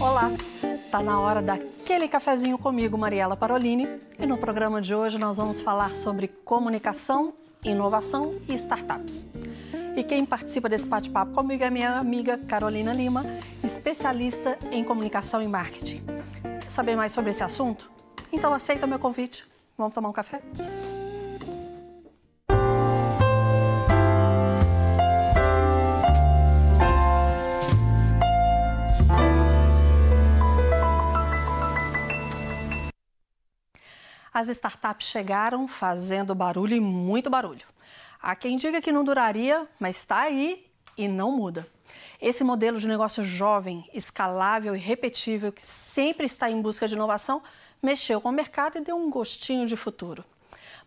Olá! Tá na hora daquele cafezinho comigo, Mariela Parolini, e no programa de hoje nós vamos falar sobre comunicação, inovação e startups. E quem participa desse bate-papo comigo é minha amiga Carolina Lima, especialista em comunicação e marketing. Quer saber mais sobre esse assunto? Então aceita meu convite. Vamos tomar um café? As startups chegaram fazendo barulho e muito barulho. Há quem diga que não duraria, mas está aí e não muda. Esse modelo de negócio jovem, escalável e repetível, que sempre está em busca de inovação, mexeu com o mercado e deu um gostinho de futuro.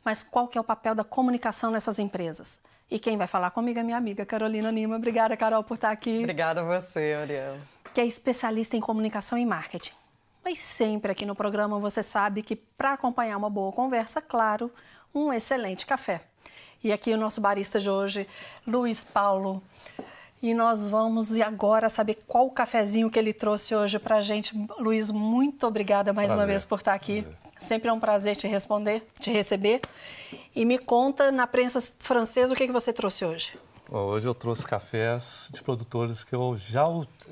Mas qual que é o papel da comunicação nessas empresas? E quem vai falar comigo é minha amiga Carolina Lima. Obrigada, Carol, por estar aqui. Obrigada a você, Ariel. Que é especialista em comunicação e marketing. Mas sempre aqui no programa você sabe que para acompanhar uma boa conversa, claro, um excelente café. E aqui o nosso barista de hoje, Luiz Paulo. E nós vamos agora saber qual o cafezinho que ele trouxe hoje para a gente. Luiz, muito obrigada mais prazer. uma vez por estar aqui. Prazer. Sempre é um prazer te responder, te receber. E me conta, na prensa francesa, o que, que você trouxe hoje? Hoje eu trouxe cafés de produtores que eu já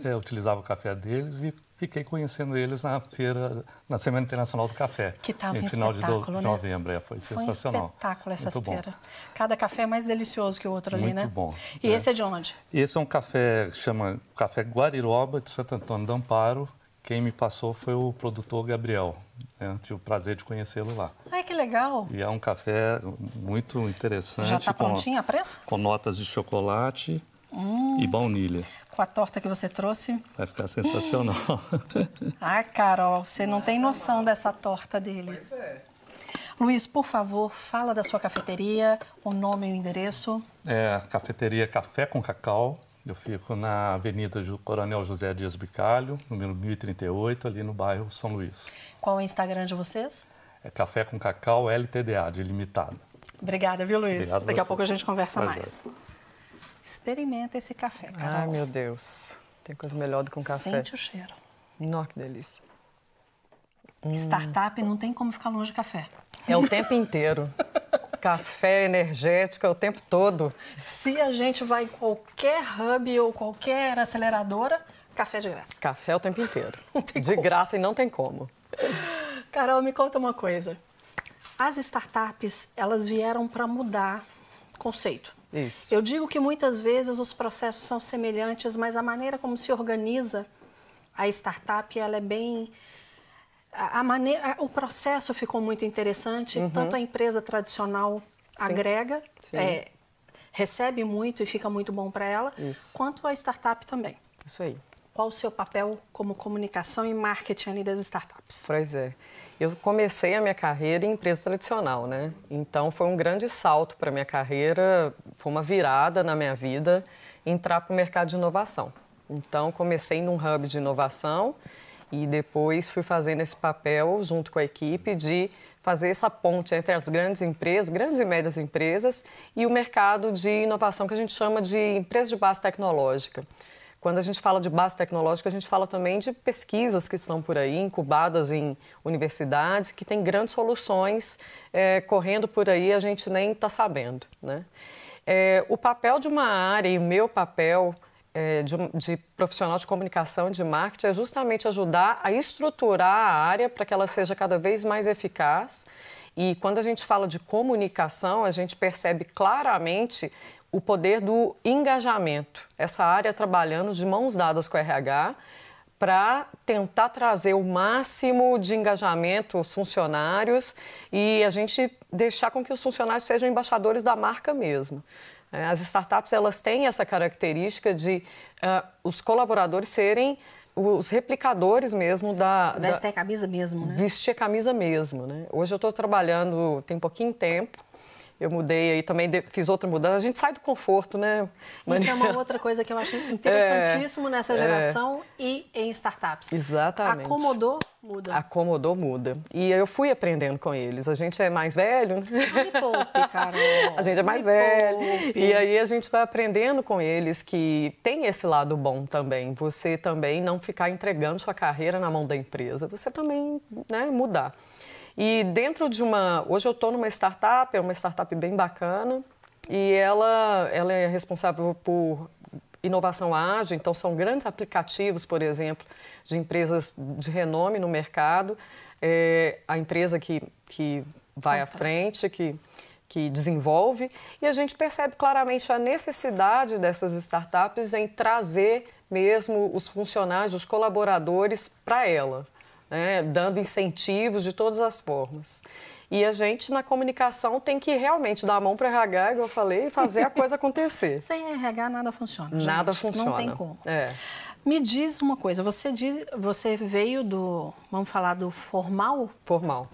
é, utilizava o café deles e fiquei conhecendo eles na feira, na Semana Internacional do Café. Que estava em um final de, do, né? novembro. É, foi, foi sensacional. um espetáculo essa Muito feira. Bom. Cada café é mais delicioso que o outro ali, Muito né? Muito bom. E é. esse é de onde? Esse é um café, chama Café Guariroba, de Santo Antônio do Amparo. Quem me passou foi o produtor Gabriel. Né? Tive o prazer de conhecê-lo lá. Ai, que legal! E é um café muito interessante. Já está prontinho a prensa? Com notas de chocolate hum. e baunilha com a torta que você trouxe. Vai ficar sensacional. ah, Carol, você não tem noção dessa torta dele. Pois é. Luiz, por favor, fala da sua cafeteria, o nome e o endereço. É, cafeteria Café com Cacau. Eu fico na Avenida Coronel José Dias Bicalho, número 1038, ali no bairro São Luís. Qual é o Instagram de vocês? É Café com Cacau LTDA, de limitado. Obrigada, viu, Luiz? Obrigado Daqui a, a pouco a gente conversa Prazer. mais. Experimenta esse café, Carol. Ai, meu Deus. Tem coisa melhor do que um café. Sente o cheiro. Nossa, que delícia. Startup não tem como ficar longe de café. É o tempo inteiro. café energético é o tempo todo. Se a gente vai em qualquer hub ou qualquer aceleradora, café de graça. Café o tempo inteiro. de como. graça e não tem como. Carol, me conta uma coisa. As startups, elas vieram para mudar conceito. Isso. Eu digo que muitas vezes os processos são semelhantes, mas a maneira como se organiza a startup, ela é bem a maneira, o processo ficou muito interessante. Uhum. Tanto a empresa tradicional Sim. agrega, Sim. É, recebe muito e fica muito bom para ela, Isso. quanto a startup também. Isso aí. Qual o seu papel como comunicação e marketing das startups? Pois é. Eu comecei a minha carreira em empresa tradicional, né? Então foi um grande salto para minha carreira, foi uma virada na minha vida entrar para o mercado de inovação. Então comecei num hub de inovação e depois fui fazendo esse papel junto com a equipe de fazer essa ponte entre as grandes empresas, grandes e médias empresas e o mercado de inovação que a gente chama de empresa de base tecnológica. Quando a gente fala de base tecnológica, a gente fala também de pesquisas que estão por aí, incubadas em universidades, que têm grandes soluções é, correndo por aí, a gente nem está sabendo. Né? É, o papel de uma área e o meu papel é, de, de, profissional de comunicação de marketing é justamente ajudar a estruturar a área para que ela seja cada vez mais eficaz. E quando a gente fala de comunicação, a gente percebe claramente o poder do engajamento. Essa área trabalhando de mãos dadas com o RH para tentar trazer o máximo de engajamento aos funcionários e a gente deixar com que os funcionários sejam embaixadores da marca mesmo. É, as startups elas têm essa característica de uh, os colaboradores serem os replicadores mesmo da... Vestem a camisa mesmo, né? Vestir a camisa mesmo, né? Hoje eu estou trabalhando tem pouquinho tempo Eu mudei aí também, fiz outra mudança. A gente sai do conforto, né? Isso é uma outra coisa que eu acho interessantíssimo é, nessa geração é. e em startups. Exatamente. Acomodou, muda. Acomodou, muda. E eu fui aprendendo com eles. A gente é mais velho. Não me poupe, Carol. A gente é mais me velho. Poupe. E aí a gente vai aprendendo com eles que tem esse lado bom também. Você também não ficar entregando sua carreira na mão da empresa. Você também né, mudar. E dentro de uma. Hoje eu estou numa startup, é uma startup bem bacana, e ela, ela é responsável por inovação ágil, então são grandes aplicativos, por exemplo, de empresas de renome no mercado. É a empresa que, que vai à frente, que, que desenvolve, e a gente percebe claramente a necessidade dessas startups em trazer mesmo os funcionários, os colaboradores para ela né, dando incentivos de todas as formas. E a gente, na comunicação, tem que realmente dar a mão para o RH, igual eu falei, e fazer a coisa acontecer. Sem RH nada funciona. Gente. Nada funciona. Não tem como. É. Me diz uma coisa, você, diz, você veio do, vamos falar do formal? Formal,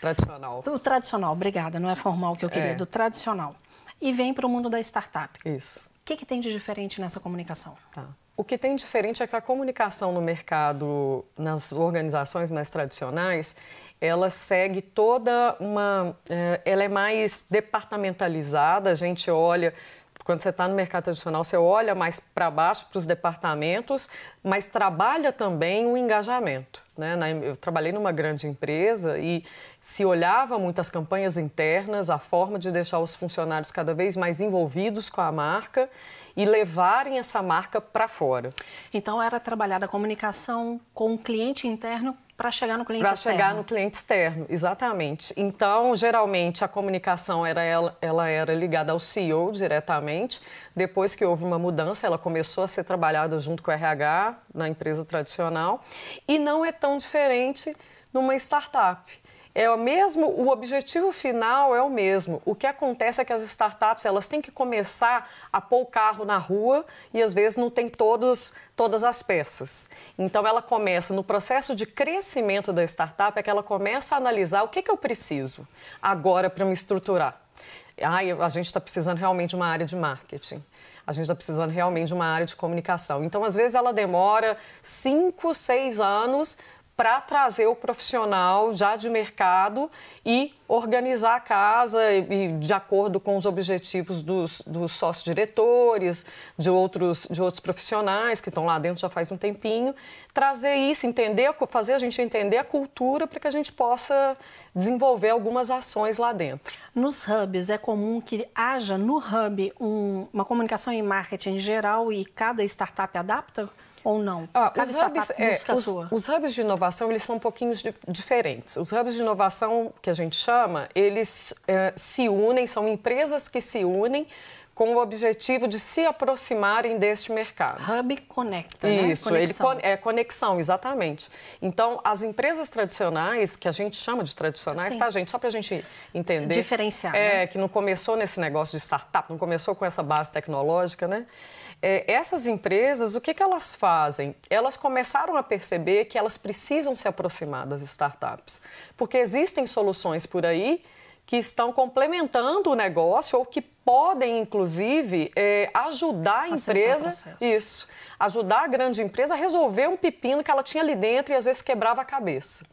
tradicional. Do tradicional, obrigada, não é formal que eu queria, é. do tradicional. E vem para o mundo da startup. Isso. O que, que tem de diferente nessa comunicação? Tá. O que tem diferente é que a comunicação no mercado, nas organizações mais tradicionais, ela segue toda uma. Eh, ela é mais departamentalizada, a gente olha quando você está no mercado tradicional, você olha mais para baixo para os departamentos, mas trabalha também o engajamento. Né? Eu trabalhei numa grande empresa e se olhava muito as campanhas internas, a forma de deixar os funcionários cada vez mais envolvidos com a marca e levarem essa marca para fora. Então era trabalhada a comunicação com o cliente interno para chegar no cliente pra externo. Para chegar no cliente externo, exatamente. Então, geralmente, a comunicação era ela, ela era ligada ao CEO diretamente. Depois que houve uma mudança, ela começou a ser trabalhada junto com o RH na empresa tradicional. E não é tão diferente numa startup. É o mesmo, o objetivo final é o mesmo. O que acontece é que as startups elas têm que começar a pôr o carro na rua e às vezes não tem todos, todas as peças. Então ela começa no processo de crescimento da startup é que ela começa a analisar o que, que eu preciso agora para me estruturar. Ai, a gente está precisando realmente de uma área de marketing. A gente está precisando realmente de uma área de comunicação. Então, às vezes, ela demora cinco, seis anos para trazer o profissional já de mercado e organizar a casa e, de acordo com os objetivos dos, dos sócios diretores, de outros, de outros profissionais que estão lá dentro já faz um tempinho, trazer isso, entender, fazer a gente entender a cultura para que a gente possa desenvolver algumas ações lá dentro. Nos hubs é comum que haja no hub um, uma comunicação em marketing geral e cada startup adapta? Ou não? Ah, os, hubs, é, os, os, hubs, de inovação eles são um pouquinho diferentes. Os hubs de inovação que a gente chama, eles é, se unem, são empresas que se unem com o objetivo de se aproximarem deste mercado. Hub conecta, né? Isso, conexão. ele é conexão, exatamente. Então, as empresas tradicionais, que a gente chama de tradicionais, Sim. tá, gente? Só para a gente entender. Diferenciar. É, né? que não começou nesse negócio de startup, não começou com essa base tecnológica, né? É, essas empresas, o que, que elas fazem? Elas começaram a perceber que elas precisam se aproximar das startups, porque existem soluções por aí que estão complementando o negócio ou que podem, inclusive, é, ajudar a empresa. Isso. Ajudar a grande empresa a resolver um pepino que ela tinha ali dentro e às vezes quebrava a cabeça.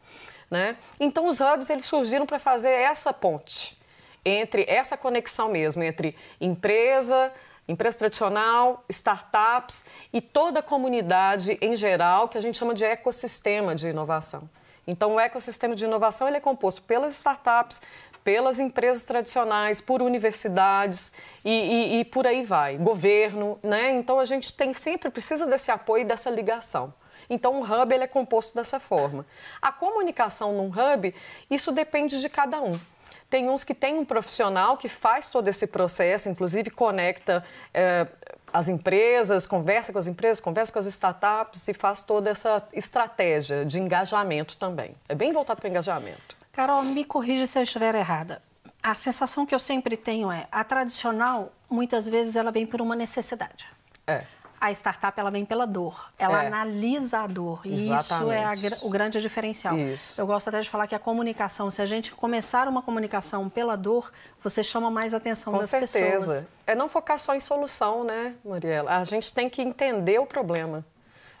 Né? Então, os hubs eles surgiram para fazer essa ponte entre essa conexão mesmo entre empresa, empresa tradicional, startups e toda a comunidade em geral, que a gente chama de ecossistema de inovação. Então, o ecossistema de inovação ele é composto pelas startups, pelas empresas tradicionais, por universidades e, e, e, por aí vai, governo, né? Então a gente tem sempre precisa desse apoio e dessa ligação. Então o hub ele é composto dessa forma. A comunicação num hub isso depende de cada um. Tem uns que tem um profissional que faz todo esse processo, inclusive conecta é, as empresas, conversa com as empresas, conversa com as startups e faz toda essa estratégia de engajamento também. É bem voltado para engajamento. Carol, me corrija se eu estiver errada. A sensação que eu sempre tenho é a tradicional, muitas vezes ela vem por uma necessidade. É. a startup ela vem pela dor, ela É. analisa a dor. E isso é a o grande diferencial. Isso. Eu gosto até de falar que a comunicação, se a gente começar uma comunicação pela dor, você chama mais atenção Com das certeza. pessoas. É não focar só em solução, né, Mariela? A gente tem que entender o problema.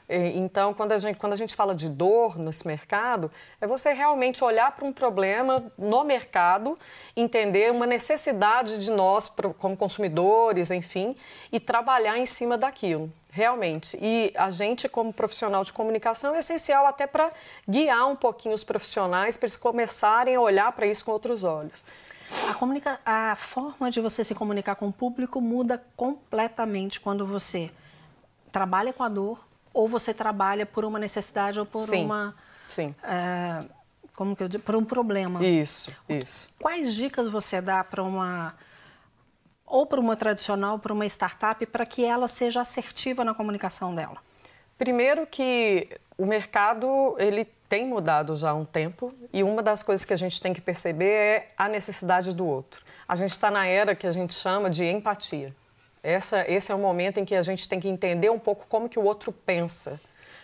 E, Então, quando a, gente, quando a gente fala de dor nesse mercado, é você realmente olhar para um problema no mercado, entender uma necessidade de nós, como consumidores, enfim, e trabalhar em cima daquilo, realmente. E a gente, como profissional de comunicação, é essencial até para guiar um pouquinho os profissionais, para eles começarem a olhar para isso com outros olhos. A, comunica... a forma de você se comunicar com o público muda completamente quando você trabalha com a dor ou você trabalha por uma necessidade ou por Sim, uma. sim. é, como que eu digo? Por um problema. Isso, isso. Quais dicas você dá para uma. ou para uma tradicional, para uma startup, para que ela seja assertiva na comunicação dela? Primeiro que o mercado ele tem mudado já há um tempo e uma das coisas que a gente tem que perceber é a necessidade do outro. A gente está na era que a gente chama de empatia. Essa, esse é o momento em que a gente tem que entender um pouco como que o outro pensa.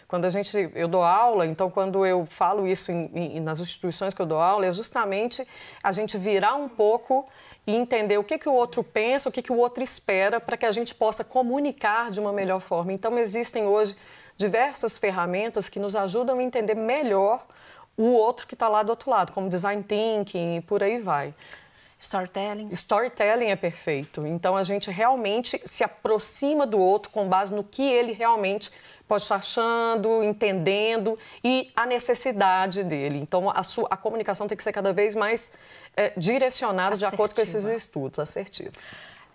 Quando a gente, eu dou aula, então quando eu falo isso em, em- nas instituições que eu dou aula, é justamente a gente virar um pouco e entender o que, que o outro pensa, o que, que o outro espera, para que a gente possa comunicar de uma melhor forma. Então existem hoje diversas ferramentas que nos ajudam a entender melhor o outro que está lá do outro lado, como design thinking e por aí vai. Storytelling? Storytelling é perfeito. Então a gente realmente se aproxima do outro com base no que ele realmente pode estar achando, entendendo e a necessidade dele. Então a, sua, a comunicação tem que ser cada vez mais eh, direcionada de acordo com esses Assertiva. estudos, assertiva.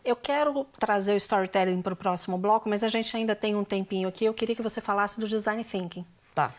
Eu quero trazer o storytelling para o próximo bloco, mas a gente ainda tem um tempinho aqui. Eu queria que você falasse do design thinking. Tá.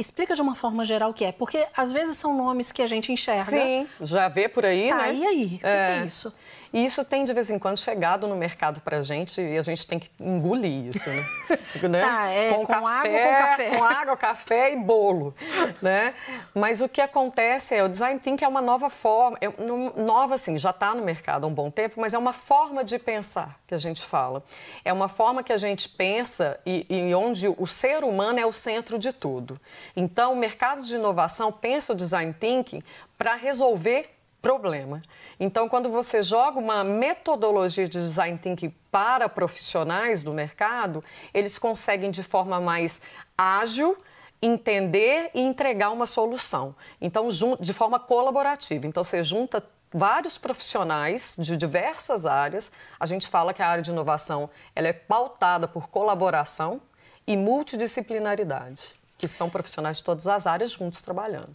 Explica de uma forma geral o que é, porque às vezes são nomes que a gente enxerga. Sim, já vê por aí, Tá, né? e aí? O que que é isso? E isso tem de vez em quando chegado no mercado pra gente e a gente tem que engolir isso, né? Né? Tá, é, com água ou com café? Com água, café e bolo, né? Mas o que acontece é, o design thinking é uma nova forma, é, nova assim, já está no mercado há um bom tempo, mas é uma forma de pensar que a gente fala. É uma forma que a gente pensa e, e onde o ser humano é o centro de tudo. Então, o mercado de inovação pensa o design thinking para resolver problema. Então, quando você joga uma metodologia de design thinking para profissionais do mercado, eles conseguem de forma mais ágil entender e entregar uma solução. Então, de forma colaborativa. Então, você junta vários profissionais de diversas áreas. A gente fala que a área de inovação ela é pautada por colaboração e multidisciplinaridade, que são profissionais de todas as áreas juntos trabalhando.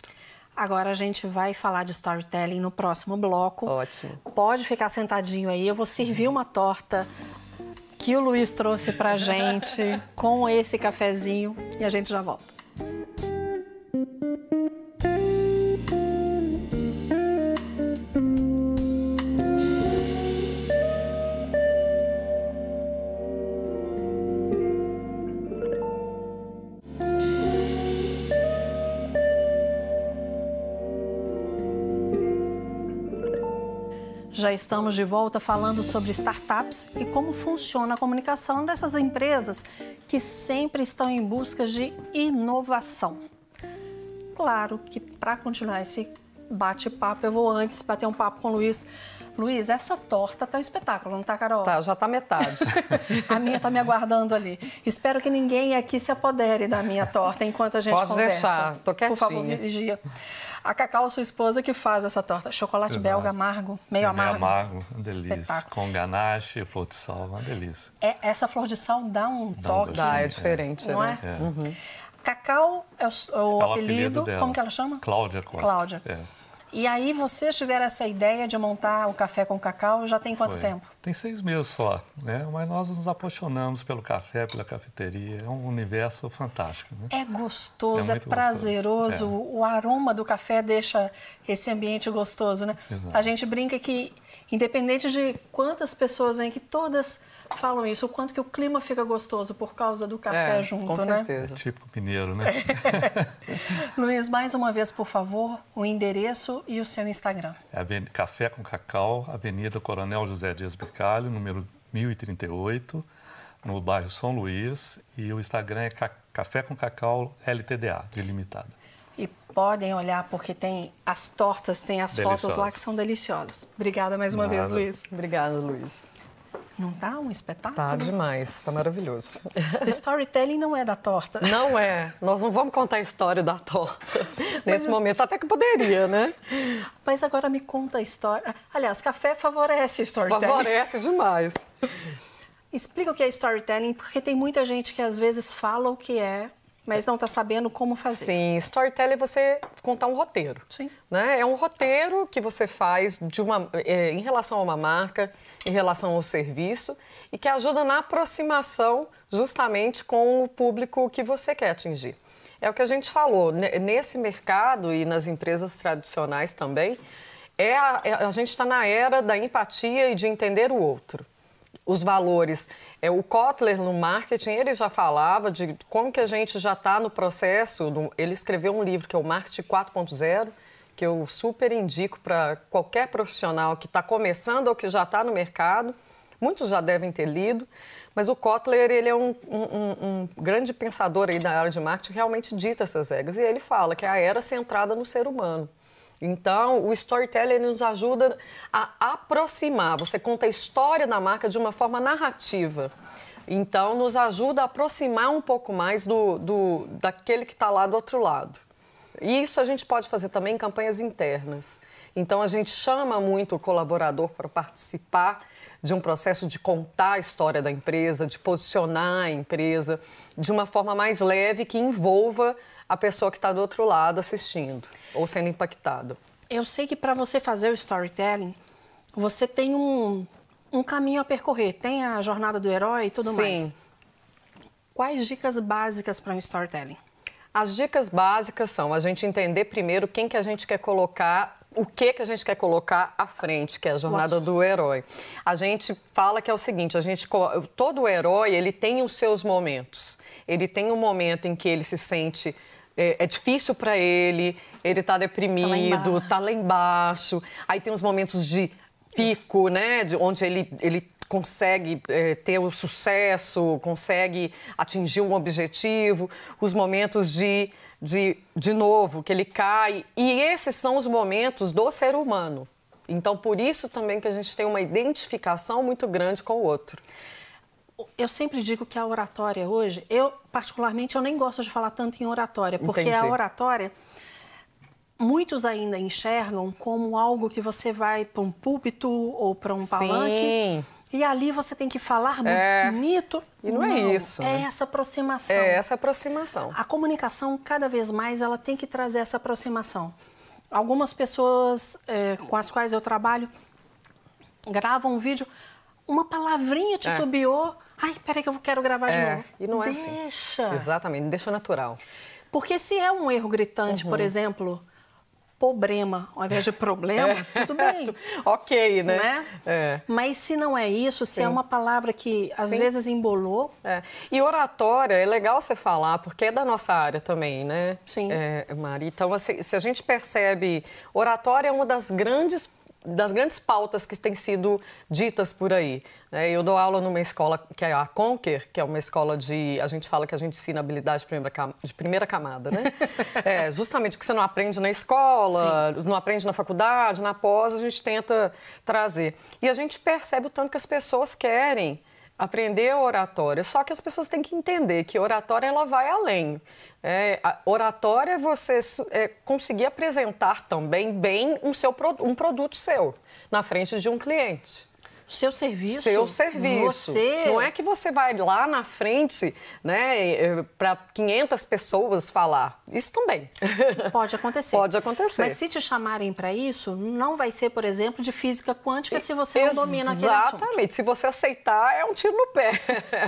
Agora a gente vai falar de storytelling no próximo bloco. Ótimo. Pode ficar sentadinho aí. Eu vou servir uma torta que o Luiz trouxe pra gente com esse cafezinho e a gente já volta. Já estamos de volta falando sobre startups e como funciona a comunicação dessas empresas que sempre estão em busca de inovação. Claro que para continuar esse bate-papo, eu vou antes bater um papo com o Luiz. Luiz, essa torta tá um espetáculo, não tá, Carol? Tá, já tá metade. A minha tá me aguardando ali. Espero que ninguém aqui se apodere da minha torta enquanto a gente Pode conversa. deixar, tô Por favor, quietinha. vigia. A Cacau, sua esposa, que faz essa torta. Chocolate Exato. belga amargo, meio É amargo. amargo, uma delícia. Espetáculo. Com ganache e flor de sal, uma delícia. É, essa flor de sal dá um toque, Dá, é diferente, não né? é? Cacau é o, o É o apelido, dela. como que ela chama? Cláudia Costa. Cláudia. É. E aí vocês tiveram essa ideia de montar o café com cacau já tem quanto Foi. tempo? Tem seis meses só, né? Mas nós nos apaixonamos pelo café, pela cafeteria. É um universo fantástico, né? É gostoso, É é, prazeroso, gostoso. o aroma do café deixa esse ambiente gostoso, né? Exato. A gente brinca que, independente de quantas pessoas vêm, que todas falam isso, o quanto que o clima fica gostoso por causa do café É, junto, com né? certeza. Típico mineiro, né? Luiz, mais uma vez, por favor, o endereço e o seu Instagram. É Aven- Café com Cacau, Avenida Coronel José Dias Bicalho, número 1038, no bairro São Luís e o Instagram é Café com Cacau LTDA, delimitada. E podem olhar porque tem as tortas, tem as Deliciosas. fotos lá que são deliciosas. Obrigada mais uma Nada. vez, Luiz. Obrigada, Luiz. Não tá um espetáculo? Tá demais, tá maravilhoso. O storytelling não é da torta. Não é. Nós não vamos contar a história da torta nesse momento, até que poderia, né? Mas agora me conta a história. Aliás, café favorece storytelling. Favorece demais. Explica o que é storytelling, porque tem muita gente que às vezes fala o que é, mas não está sabendo como fazer. Sim, storytelling é você contar um roteiro. Sim. Né? É um roteiro que você faz de uma, é, em relação a uma marca, em relação ao serviço e que ajuda na aproximação justamente com o público que você quer atingir. É o que a gente falou, nesse mercado e nas empresas tradicionais também, é a, é, a gente está na era da empatia e de entender o outro os valores. É, o Kotler, no marketing, ele já falava de como que a gente já está no processo. No, ele escreveu um livro que é o Marketing 4.0, que eu super indico para qualquer profissional que está começando ou que já está no mercado. Muitos já devem ter lido, mas o Kotler ele é um, um, um grande pensador aí da área de marketing, realmente dita essas regras. E ele fala que é a era centrada no ser humano. Então, o storytelling nos ajuda a aproximar. Você conta a história da marca de uma forma narrativa. Então, nos ajuda a aproximar um pouco mais do, do daquele que está lá do outro lado. E isso a gente pode fazer também em campanhas internas. Então, a gente chama muito o colaborador para participar de um processo de contar a história da empresa, de posicionar a empresa de uma forma mais leve que envolva a pessoa que está do outro lado assistindo ou sendo impactado. Eu sei que para você fazer o storytelling, você tem um, um caminho a percorrer. Tem a jornada do herói e tudo Sim. mais. Quais dicas básicas para um storytelling? As dicas básicas são a gente entender primeiro quem que a gente quer colocar, o que que a gente quer colocar à frente, que é a jornada Nossa. do herói. A gente fala que é o seguinte, a gente todo herói, ele tem os seus momentos. Ele tem um momento em que ele se sente é, é difícil para ele, ele está deprimido, está lá, lá, embaixo. Aí tem os momentos de pico, né? De onde ele, ele consegue é, ter o sucesso, consegue atingir um objetivo, os momentos de, de, de novo, que ele cai. E esses são os momentos do ser humano. Então, por isso também que a gente tem uma identificação muito grande com o outro eu sempre digo que a oratória hoje, eu particularmente eu nem gosto de falar tanto em oratória, porque Entendi. a oratória muitos ainda enxergam como algo que você vai para um púlpito ou para um palanque Sim. e ali você tem que falar muito é. bonito. E não, é não, é isso. É né? essa aproximação. É essa aproximação. A comunicação cada vez mais ela tem que trazer essa aproximação. Algumas pessoas é, com as quais eu trabalho gravam um vídeo, uma palavrinha titubeou. É Ai, peraí que eu quero gravar de é, novo. E não é deixa. assim. Deixa. Exatamente, deixa natural. Porque se é um erro gritante, uhum. por exemplo, problema ao invés de problema, é. tudo bem. ok, né? né? É. Mas se não é isso, se é Sim. é uma palavra que às Sim. vezes embolou. É. E oratória é legal você falar, porque é da nossa área também, né? Sim. É, Mari. Então, assim, se a gente percebe, oratória é uma das grandes das grandes pautas que têm sido ditas por aí. Né? Eu dou aula numa escola que é a Conquer, que é uma escola de. A gente fala que a gente ensina habilidade de primeira, de primeira camada, né? é, justamente o que você não aprende na escola, Sim. não aprende na faculdade, na pós, a gente tenta trazer. E a gente percebe o tanto que as pessoas querem aprender oratória, só que as pessoas têm que entender que oratória ela vai além. É, oratória é você é, conseguir apresentar também bem um, seu, um produto seu na frente de um cliente. Seu serviço. Seu serviço. Você... Não é que você vai lá na frente, né, para 500 pessoas falar. Isso também. Pode acontecer. Pode acontecer. Mas se te chamarem para isso, não vai ser, por exemplo, de física quântica se você não domina aquele assunto. Exatamente. Se você aceitar, é um tiro no pé.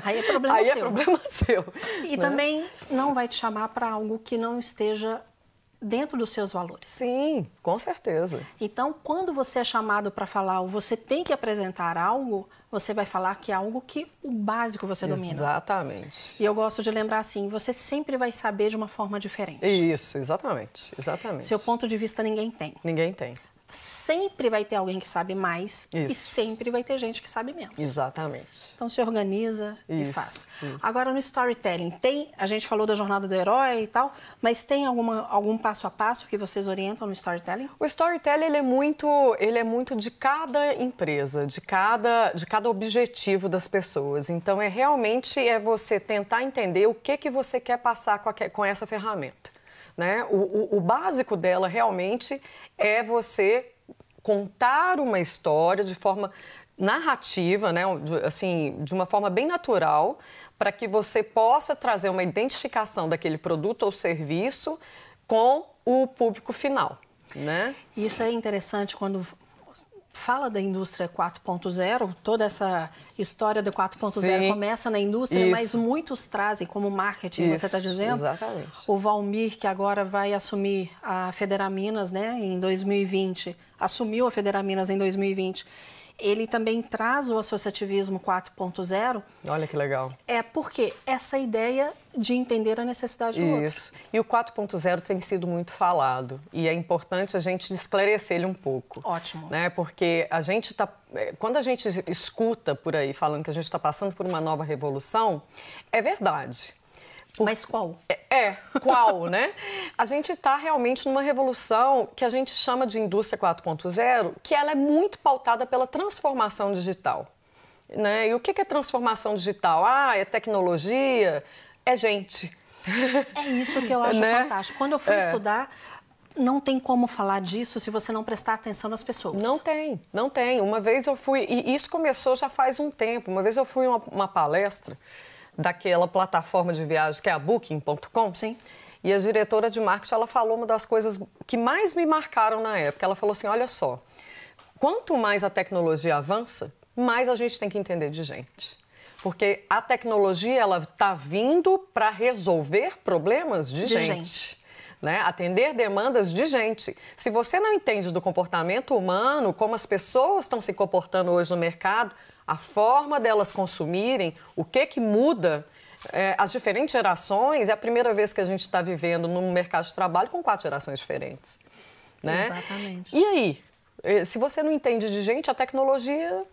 Aí é problema Aí seu. Aí é problema seu. E né? também não vai te chamar para algo que não esteja dentro dos seus valores. Sim, com certeza. Então, quando você é chamado para falar ou você tem que apresentar algo, você vai falar que é algo que o básico você domina. Exatamente. E eu gosto de lembrar assim, você sempre vai saber de uma forma diferente. Isso, exatamente, exatamente. Seu ponto de vista ninguém tem. Ninguém tem. Sempre vai ter alguém que sabe mais Isso. e sempre vai ter gente que sabe menos. Exatamente. Então se organiza e Isso, faz. isso. Agora no storytelling, tem, a gente falou da jornada do herói e tal, mas tem alguma, algum passo a passo que vocês orientam no storytelling? O storytelling ele é muito, ele é muito de cada empresa, de cada, de cada objetivo das pessoas. Então é realmente é você tentar entender o que que você quer passar com, a, com essa ferramenta. Né? O, o, o básico dela realmente é você contar uma história de forma narrativa, né? assim, de uma forma bem natural, para que você possa trazer uma identificação daquele produto ou serviço com o público final. Né? Isso é interessante quando fala da indústria 4.0, toda essa história do 4.0 começa na indústria, Isso. mas muitos trazem como marketing, Isso, você está dizendo? exatamente. O Valmir, que agora vai assumir a Federaminas né, em 2020, assumiu a Federaminas em 2020, ele também traz o associativismo 4.0. Olha que legal. É porque essa ideia de entender a necessidade do outro. Isso. E o 4.0 tem sido muito falado. E é importante a gente esclarecer ele um pouco. Ótimo. Né? Porque a gente está. Quando a gente escuta por aí falando que a gente está passando por uma nova revolução, é verdade. Mas qual? É, é qual, né? A gente está realmente numa revolução que a gente chama de indústria 4.0, que ela é muito pautada pela transformação digital. Né? E o que é transformação digital? Ah, é tecnologia, é gente. É isso que eu acho né? fantástico. Quando eu fui é. estudar, não tem como falar disso se você não prestar atenção nas pessoas. Não tem, não tem. Uma vez eu fui, e isso começou já faz um tempo, uma vez eu fui em uma, uma palestra daquela plataforma de viagens que é a Booking.com. Sim. E a diretora de marketing, ela falou uma das coisas que mais me marcaram na época. Ela falou assim, olha só, quanto mais a tecnologia avança, mais a gente tem que entender de gente. Porque a tecnologia, ela está vindo para resolver problemas de, de gente. gente. Né? Atender demandas de gente. Se você não entende do comportamento humano, como as pessoas estão se comportando hoje no mercado, a forma delas consumirem, o que que muda, é, as diferentes gerações, é a primeira vez que a gente está vivendo num mercado de trabalho com quatro gerações diferentes. Né? Exatamente. E aí? Se você não entende de gente, a tecnologia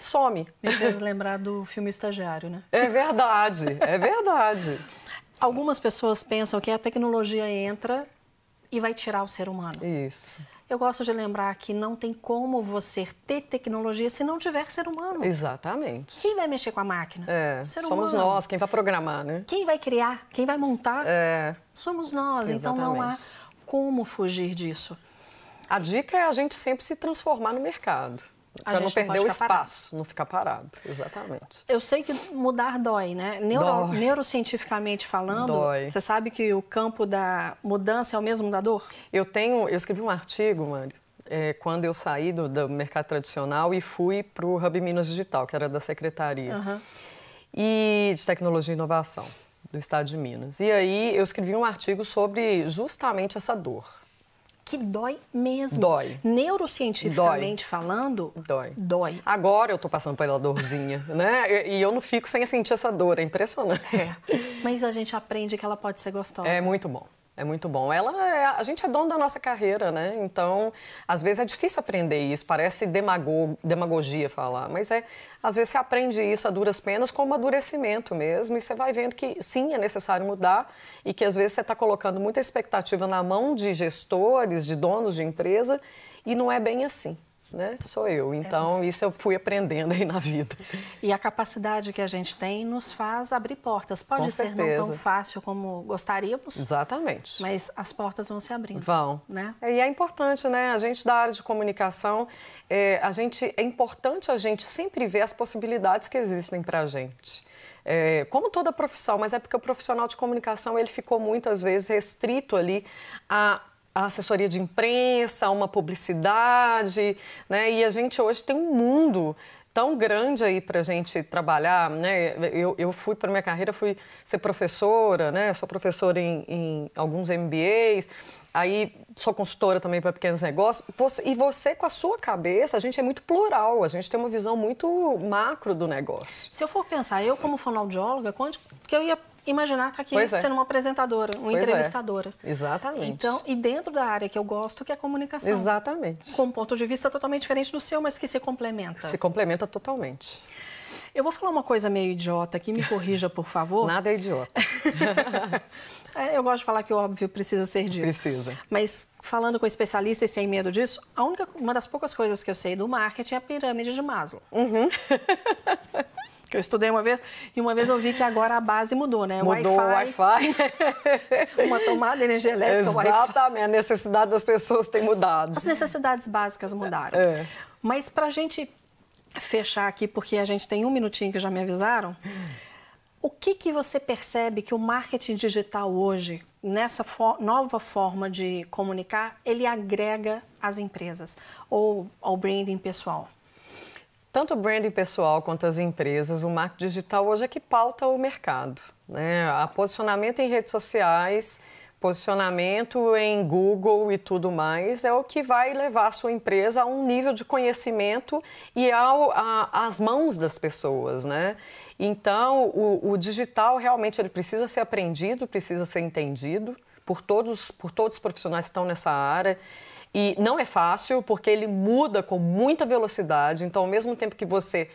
some. Me fez lembrar do filme Estagiário, né? É verdade, é verdade. Algumas pessoas pensam que a tecnologia entra e vai tirar o ser humano. Isso. Eu gosto de lembrar que não tem como você ter tecnologia se não tiver ser humano. Exatamente. Quem vai mexer com a máquina? É, ser somos humano. nós, quem vai programar, né? Quem vai criar? Quem vai montar? É. Somos nós. Exatamente. Então não há como fugir disso. A dica é a gente sempre se transformar no mercado. Para não perder o espaço, parado. não ficar parado. Exatamente. Eu sei que mudar dói, né? Neuro, dói. Neurocientificamente falando, dói. você sabe que o campo da mudança é o mesmo da dor? Eu tenho, eu escrevi um artigo, Mário, é, quando eu saí do, do, mercado tradicional e fui para o Hub Minas Digital, que era da Secretaria uhum. e de Tecnologia e Inovação do Estado de Minas. E aí eu escrevi um artigo sobre justamente essa dor que dói mesmo. Dói. Neurocientificamente dói. falando, dói. dói. Agora eu tô passando pela dorzinha, né? E eu não fico sem sentir essa dor, é impressionante. É. Mas a gente aprende que ela pode ser gostosa. É muito bom. É muito bom. Ela é, a gente é dono da nossa carreira, né? Então, às vezes é difícil aprender isso, parece demago, demagogia falar, mas é, às vezes você aprende isso a duras penas com amadurecimento mesmo, e você vai vendo que sim, é necessário mudar e que às vezes você está colocando muita expectativa na mão de gestores, de donos de empresa, e não é bem assim. Né? Sou eu. Então, é isso eu fui aprendendo aí na vida. E a capacidade que a gente tem nos faz abrir portas. Pode Com ser certeza. não tão fácil como gostaríamos. Exatamente. Mas as portas vão se abrindo. Vão. Né? E é importante, né? A gente da área de comunicação, é, a gente, é importante a gente sempre ver as possibilidades que existem para a gente. É, como toda profissão, mas é porque o profissional de comunicação ele ficou muitas vezes restrito ali a a assessoria de imprensa, uma publicidade, né? E a gente hoje tem um mundo tão grande aí para a gente trabalhar, né? Eu, eu fui para minha carreira, fui ser professora, né? Sou professora em, em alguns MBAs. Aí sou consultora também para pequenos negócios. Você, e você, com a sua cabeça, a gente é muito plural, a gente tem uma visão muito macro do negócio. Se eu for pensar, eu como fonoaudióloga, quando que eu ia imaginar estar aqui é. sendo uma apresentadora, uma pois é. entrevistadora. É. Exatamente. Então, e dentro da área que eu gosto, que é a comunicação. Exatamente. Com um ponto de vista totalmente diferente do seu, mas que se complementa. Se complementa totalmente. Eu vou falar uma coisa meio idiota aqui, me corrija, por favor. Nada é idiota. é, eu gosto de falar que o óbvio precisa ser dito. Precisa. Mas falando com especialista e sem medo disso, a única, uma das poucas coisas que eu sei do marketing é a pirâmide de Maslow. Uhum. que eu estudei uma vez e uma vez eu vi que agora a base mudou, né? Mudou o Wi-Fi. uma tomada de energia elétrica, Exatamente, a necessidade das pessoas tem mudado. As necessidades básicas mudaram. É. Mas para a gente fechar aqui, porque a gente tem um minutinho que já me avisaram. O que, que você percebe que o marketing digital hoje, nessa for nova forma de comunicar, ele agrega às empresas ou ao branding pessoal? Tanto o branding pessoal quanto as empresas, o marketing digital hoje é que pauta o mercado. Né? A posicionamento em redes sociais Posicionamento em Google e tudo mais é o que vai levar a sua empresa a um nível de conhecimento e ao, a, às mãos das pessoas, né? Então, o, o digital realmente ele precisa ser aprendido, precisa ser entendido por todos, por todos os profissionais que estão nessa área. E não é fácil, porque ele muda com muita velocidade. Então, ao mesmo tempo que você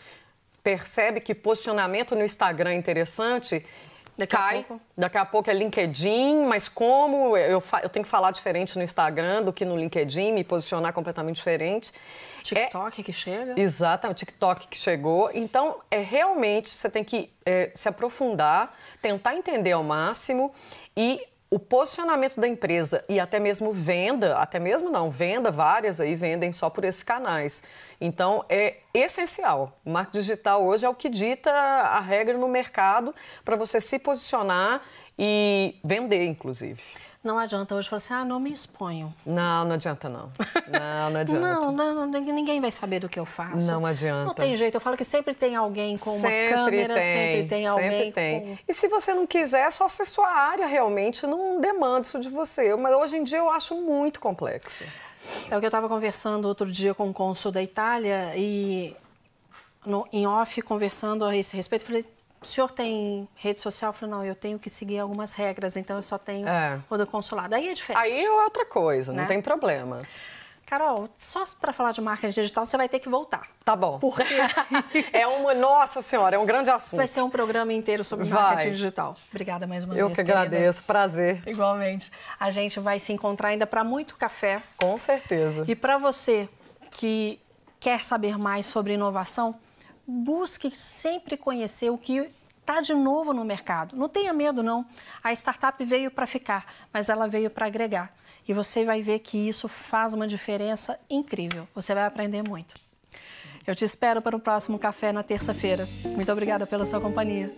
percebe que posicionamento no Instagram é interessante, Daqui cai. A pouco. Daqui a pouco é LinkedIn, mas como eu, eu tenho que falar diferente no Instagram do que no LinkedIn, me posicionar completamente diferente. TikTok é, que chega. Exatamente, TikTok que chegou. Então, é realmente você tem que é, se aprofundar, tentar entender ao máximo e o posicionamento da empresa e até mesmo venda, até mesmo não, venda, várias aí vendem só por esses canais. Então, é essencial. O marketing digital hoje é o que dita a regra no mercado para você se posicionar e vender, inclusive. Não adianta hoje falar assim, ah, não me exponho. Não, não adianta não. Não, não adianta. não, não, não, ninguém vai saber do que eu faço. Não adianta. Não tem jeito. Eu falo que sempre tem alguém com sempre uma câmera, tem, sempre tem alguém. Sempre tem. Com... E se você não quiser, é só ser sua área realmente não demanda isso de você. Mas hoje em dia eu acho muito complexo. É o que eu estava conversando outro dia com o cônsul da Itália e no, em off conversando a esse respeito, falei, o senhor tem rede social? Eu falei, não, eu tenho que seguir algumas regras, então eu só tenho é. o do consulado. Aí é diferente. Aí é outra coisa, né? não tem problema. Carol, só para falar de marketing digital, você vai ter que voltar. Tá bom. Porque é uma, nossa senhora, é um grande assunto. Vai ser um programa inteiro sobre vai. marketing digital. Obrigada mais uma Eu vez. Eu que agradeço, querida. prazer. Igualmente. A gente vai se encontrar ainda para muito café. Com certeza. E para você que quer saber mais sobre inovação, busque sempre conhecer o que está de novo no mercado. Não tenha medo, não. A startup veio para ficar, mas ela veio para agregar. E você vai ver que isso faz uma diferença incrível. Você vai aprender muito. Eu te espero para o próximo café na terça-feira. Muito obrigada pela sua companhia.